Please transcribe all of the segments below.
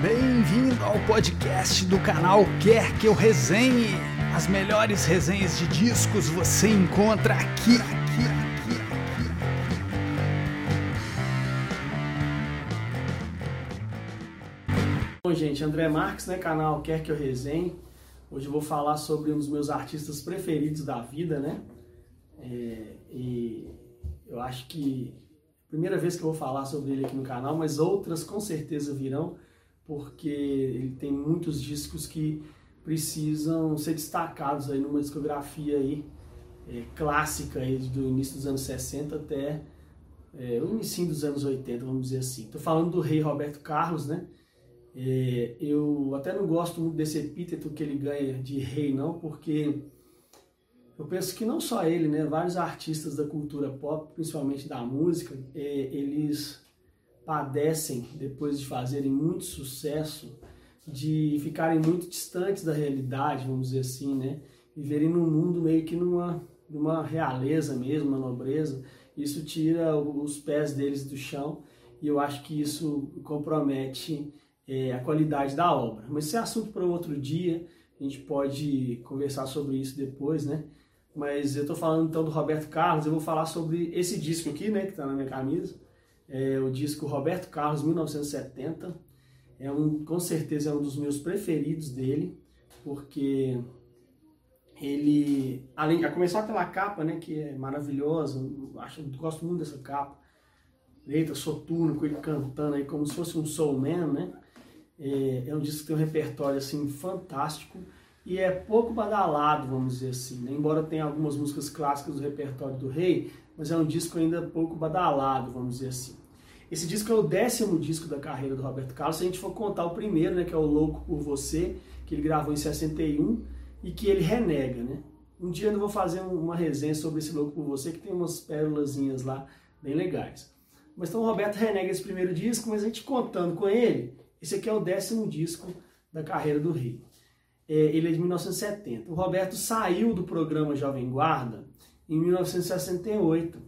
Bem-vindo ao podcast do canal Quer Que Eu Resenhe. As melhores resenhas de discos você encontra aqui, aqui, aqui, aqui. Bom, gente, André Marques, né, canal Quer Que Eu Resenhe. Hoje eu vou falar sobre um dos meus artistas preferidos da vida, né? É, e eu acho que primeira vez que eu vou falar sobre ele aqui no canal, mas outras com certeza virão, porque ele tem muitos discos que precisam ser destacados aí numa discografia aí, é, clássica aí do início dos anos 60 até é, o início dos anos 80, vamos dizer assim. Estou falando do rei Roberto Carlos, né? É, eu até não gosto muito desse epíteto que ele ganha de rei, não, porque eu penso que não só ele, né, vários artistas da cultura pop, principalmente da música, é, eles padecem, depois de fazerem muito sucesso, de ficarem muito distantes da realidade, vamos dizer assim, né? Viverem num mundo meio que numa, numa realeza mesmo, uma nobreza. Isso tira os pés deles do chão e eu acho que isso compromete é, a qualidade da obra. Mas esse é assunto para outro dia, a gente pode conversar sobre isso depois, né? Mas eu estou falando então do Roberto Carlos, eu vou falar sobre esse disco aqui, né, que está na minha camisa. É o disco Roberto Carlos 1970. É um, com certeza é um dos meus preferidos dele, porque ele, além a começar pela capa, né, que é maravilhosa, acho, gosto muito dessa capa. Letra soturno, com ele cantando aí como se fosse um soulman, né? É, é um disco que tem um repertório assim fantástico e é pouco badalado, vamos dizer assim. Né? Embora tenha algumas músicas clássicas do repertório do Rei, mas é um disco ainda pouco badalado, vamos dizer assim. Esse disco é o décimo disco da carreira do Roberto Carlos, se a gente for contar o primeiro, né, que é o Louco por Você, que ele gravou em 61 e que ele renega, né? Um dia eu vou fazer uma resenha sobre esse Louco por Você, que tem umas pérolazinhas lá bem legais. Mas então o Roberto renega esse primeiro disco, mas a gente contando com ele, esse aqui é o décimo disco da carreira do Rei é, ele é de 1970. O Roberto saiu do programa Jovem Guarda em 1968.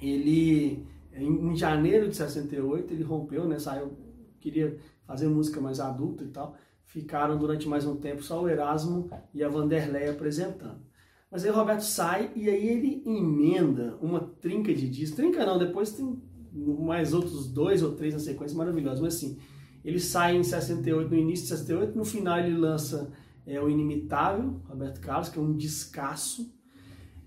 Ele, em janeiro de 68, ele rompeu, né, saiu, queria fazer música mais adulta e tal. Ficaram durante mais um tempo só o Erasmo e a Vanderlei apresentando. Mas aí o Roberto sai e aí ele emenda uma trinca de discos. Trinca não, depois tem mais outros dois ou três na sequência maravilhosos. Mas assim, ele sai em 68, no início de 68, no final ele lança é, o Inimitável, Roberto Carlos, que é um descasso.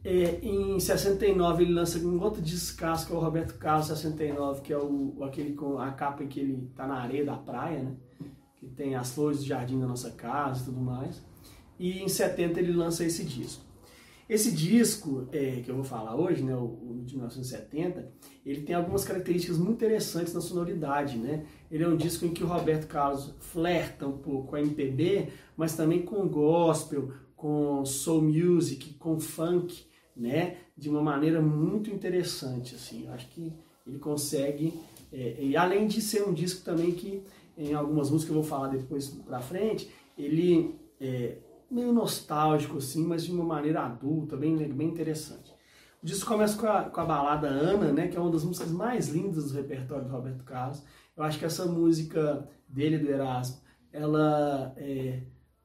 É, em 69 ele lança um outro descasso, que é o Roberto Carlos 69, que é o, aquele com a capa que ele está na areia da praia, né? Que tem as flores do jardim da nossa casa e tudo mais. E em 70 ele lança esse disco. Esse disco é, que eu vou falar hoje, né, o, o, de 1970, ele tem algumas características muito interessantes na sonoridade. Né? Ele é um disco em que o Roberto Carlos flerta um pouco com a MPB, mas também com gospel, com soul music, com funk, né? de uma maneira muito interessante. Assim. Eu acho que ele consegue, é, e além de ser um disco também que, em algumas músicas que eu vou falar depois para frente, ele... É, meio nostálgico, assim, mas de uma maneira adulta, bem, bem interessante. O disco começa com a, com a balada Ana, né, que é uma das músicas mais lindas do repertório do Roberto Carlos. Eu acho que essa música dele, do Erasmo, ela é,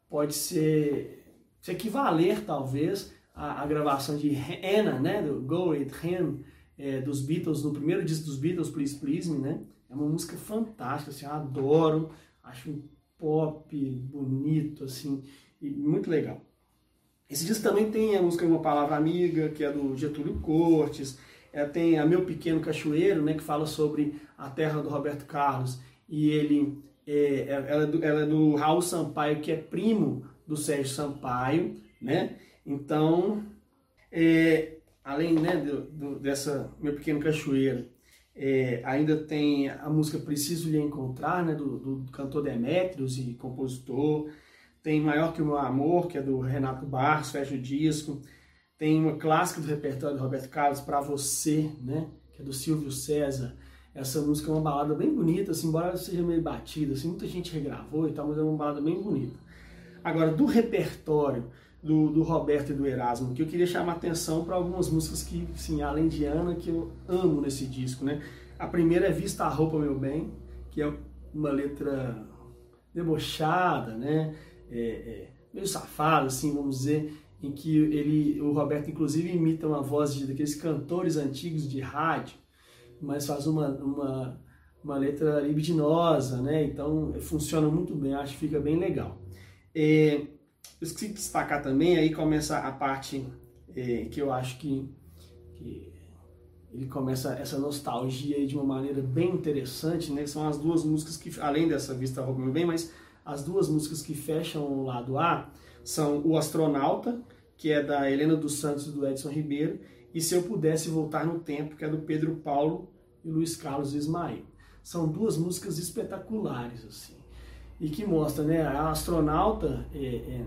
pode ser, se equivaler, talvez, à, à, gravação de Anna, né, do Go It Him, é, dos Beatles, no primeiro disco dos Beatles, Please Please Me, né? É uma música fantástica, assim, eu adoro, acho um pop bonito, assim, e muito legal. Esse disco também tem a música Uma Palavra Amiga, que é do Getúlio Cortes, é, tem a Meu Pequeno Cachoeiro, né, que fala sobre a terra do Roberto Carlos, e ele é, é ela, é do, ela é do Raul Sampaio, que é primo do Sérgio Sampaio, né? Então, é, além né, do, do, dessa Meu Pequeno Cachoeiro, é, ainda tem a música Preciso Lhe Encontrar, né, do, do cantor Demetrios e compositor, tem Maior Que o Meu Amor, que é do Renato Barros, fecha o disco. Tem uma clássica do repertório do Roberto Carlos, Para Você, né? que é do Silvio César. Essa música é uma balada bem bonita, assim, embora seja meio batida, assim, muita gente regravou e tal, mas é uma balada bem bonita. Agora, do repertório do, do Roberto e do Erasmo, que eu queria chamar atenção para algumas músicas que, sim, além de Ana, que eu amo nesse disco, né? A primeira é Vista a Roupa, Meu Bem, que é uma letra debochada, né? É, é, meio safada, assim, vamos dizer, em que ele, o Roberto inclusive imita uma voz de daqueles cantores antigos de rádio, mas faz uma, uma, uma letra libidinosa, né? Então funciona muito bem, acho que fica bem legal. É, eu esqueci de destacar também, aí começa a parte é, que eu acho que, que ele começa essa nostalgia de uma maneira bem interessante, né? São as duas músicas que, além dessa Vista Meu Bem, mas as duas músicas que fecham o lado A são O Astronauta, que é da Helena dos Santos e do Edson Ribeiro, e Se Eu Pudesse Voltar no Tempo, que é do Pedro Paulo e Luiz Carlos Ismael. São duas músicas espetaculares, assim, e que mostra, né, a astronauta, é, é,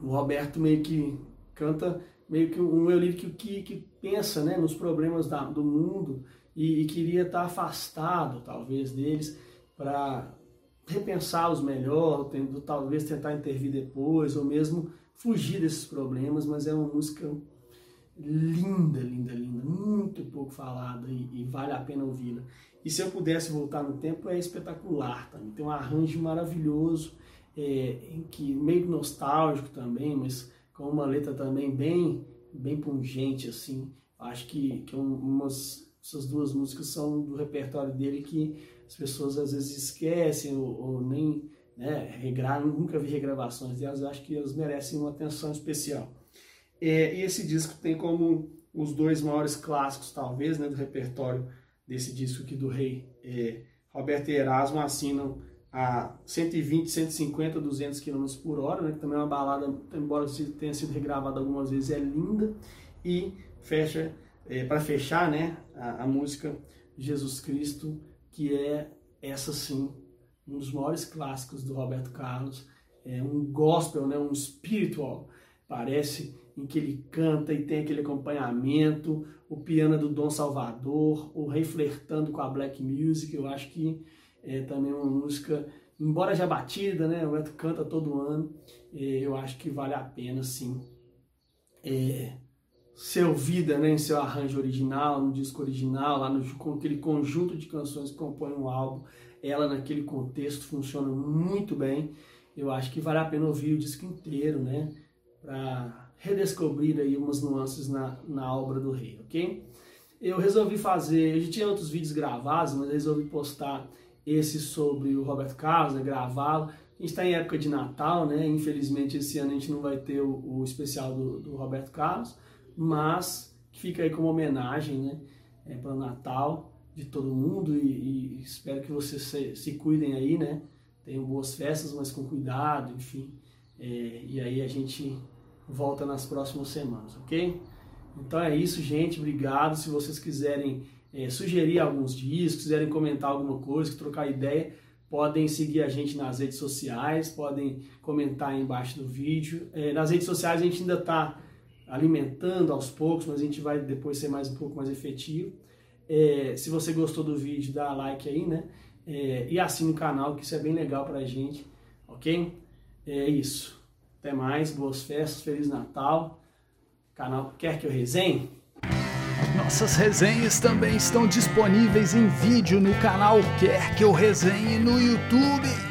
o Roberto meio que canta meio que um eu lírico que, que pensa né, nos problemas da, do mundo e, e, queria estar afastado, talvez, deles, para repensá-los melhor, tendo, talvez tentar intervir depois, ou mesmo fugir desses problemas, mas é uma música linda, linda, muito pouco falada e, e vale a pena ouvi-la. E se eu pudesse voltar no tempo, é espetacular também. Tem um arranjo maravilhoso, é, em que meio nostálgico também, mas com uma letra também bem, bem pungente, assim. Acho que, que umas, essas duas músicas são do repertório dele que as pessoas às vezes esquecem ou, ou nem né, regravam, nunca vi regravações delas, acho que elas merecem uma atenção especial. É, e esse disco tem como os dois maiores clássicos, talvez, né, do repertório desse disco aqui do Rei, é, Roberto e Erasmo assinam a 120, 150, 200 km por hora, né, que também é uma balada, embora tenha sido regravada algumas vezes, é linda. E fecha, é, para fechar, né, a, a, música Jesus Cristo, que é essa sim, um dos maiores clássicos do Roberto Carlos, é um gospel, né, um spiritual, parece, em que ele canta e tem aquele acompanhamento, o piano do Dom Salvador, o rei flertando com a black music, eu acho que é também uma música, embora já batida, né? O Beto canta todo ano. É, eu acho que vale a pena, sim, é, ser ouvida né, em seu arranjo original, no disco original, lá no, com aquele conjunto de canções que compõem um álbum. Ela, naquele contexto, funciona muito bem. Eu acho que vale a pena ouvir o disco inteiro, né? Para redescobrir aí umas nuances na, na obra do rei, ok? Eu resolvi fazer, eu já tinha outros vídeos gravados, mas resolvi postar esse sobre o Roberto Carlos, né, gravá-lo. A gente está em época de Natal, né? Infelizmente esse ano a gente não vai ter o, o especial do, do, Roberto Carlos, mas fica aí como homenagem, né? É, para o Natal de todo mundo e, e espero que vocês se, se, cuidem aí, né? Tenham boas festas, mas com cuidado, enfim. É, e aí a gente volta nas próximas semanas, ok? Então é isso, gente. Obrigado. Se vocês quiserem é, sugerir alguns discos, quiserem comentar alguma coisa, trocar ideia, podem seguir a gente nas redes sociais, podem comentar aí embaixo do vídeo. É, nas redes sociais a gente ainda está alimentando aos poucos, mas a gente vai depois ser mais um pouco mais efetivo. É, se você gostou do vídeo, dá like aí, né? É, e assine o canal, que isso é bem legal pra gente, ok? É isso. Até mais, boas festas, Feliz Natal. canal Quer Que Eu Resenhe? Nossas resenhas também estão disponíveis em vídeo no canal Quer Que Eu Resenhe no YouTube.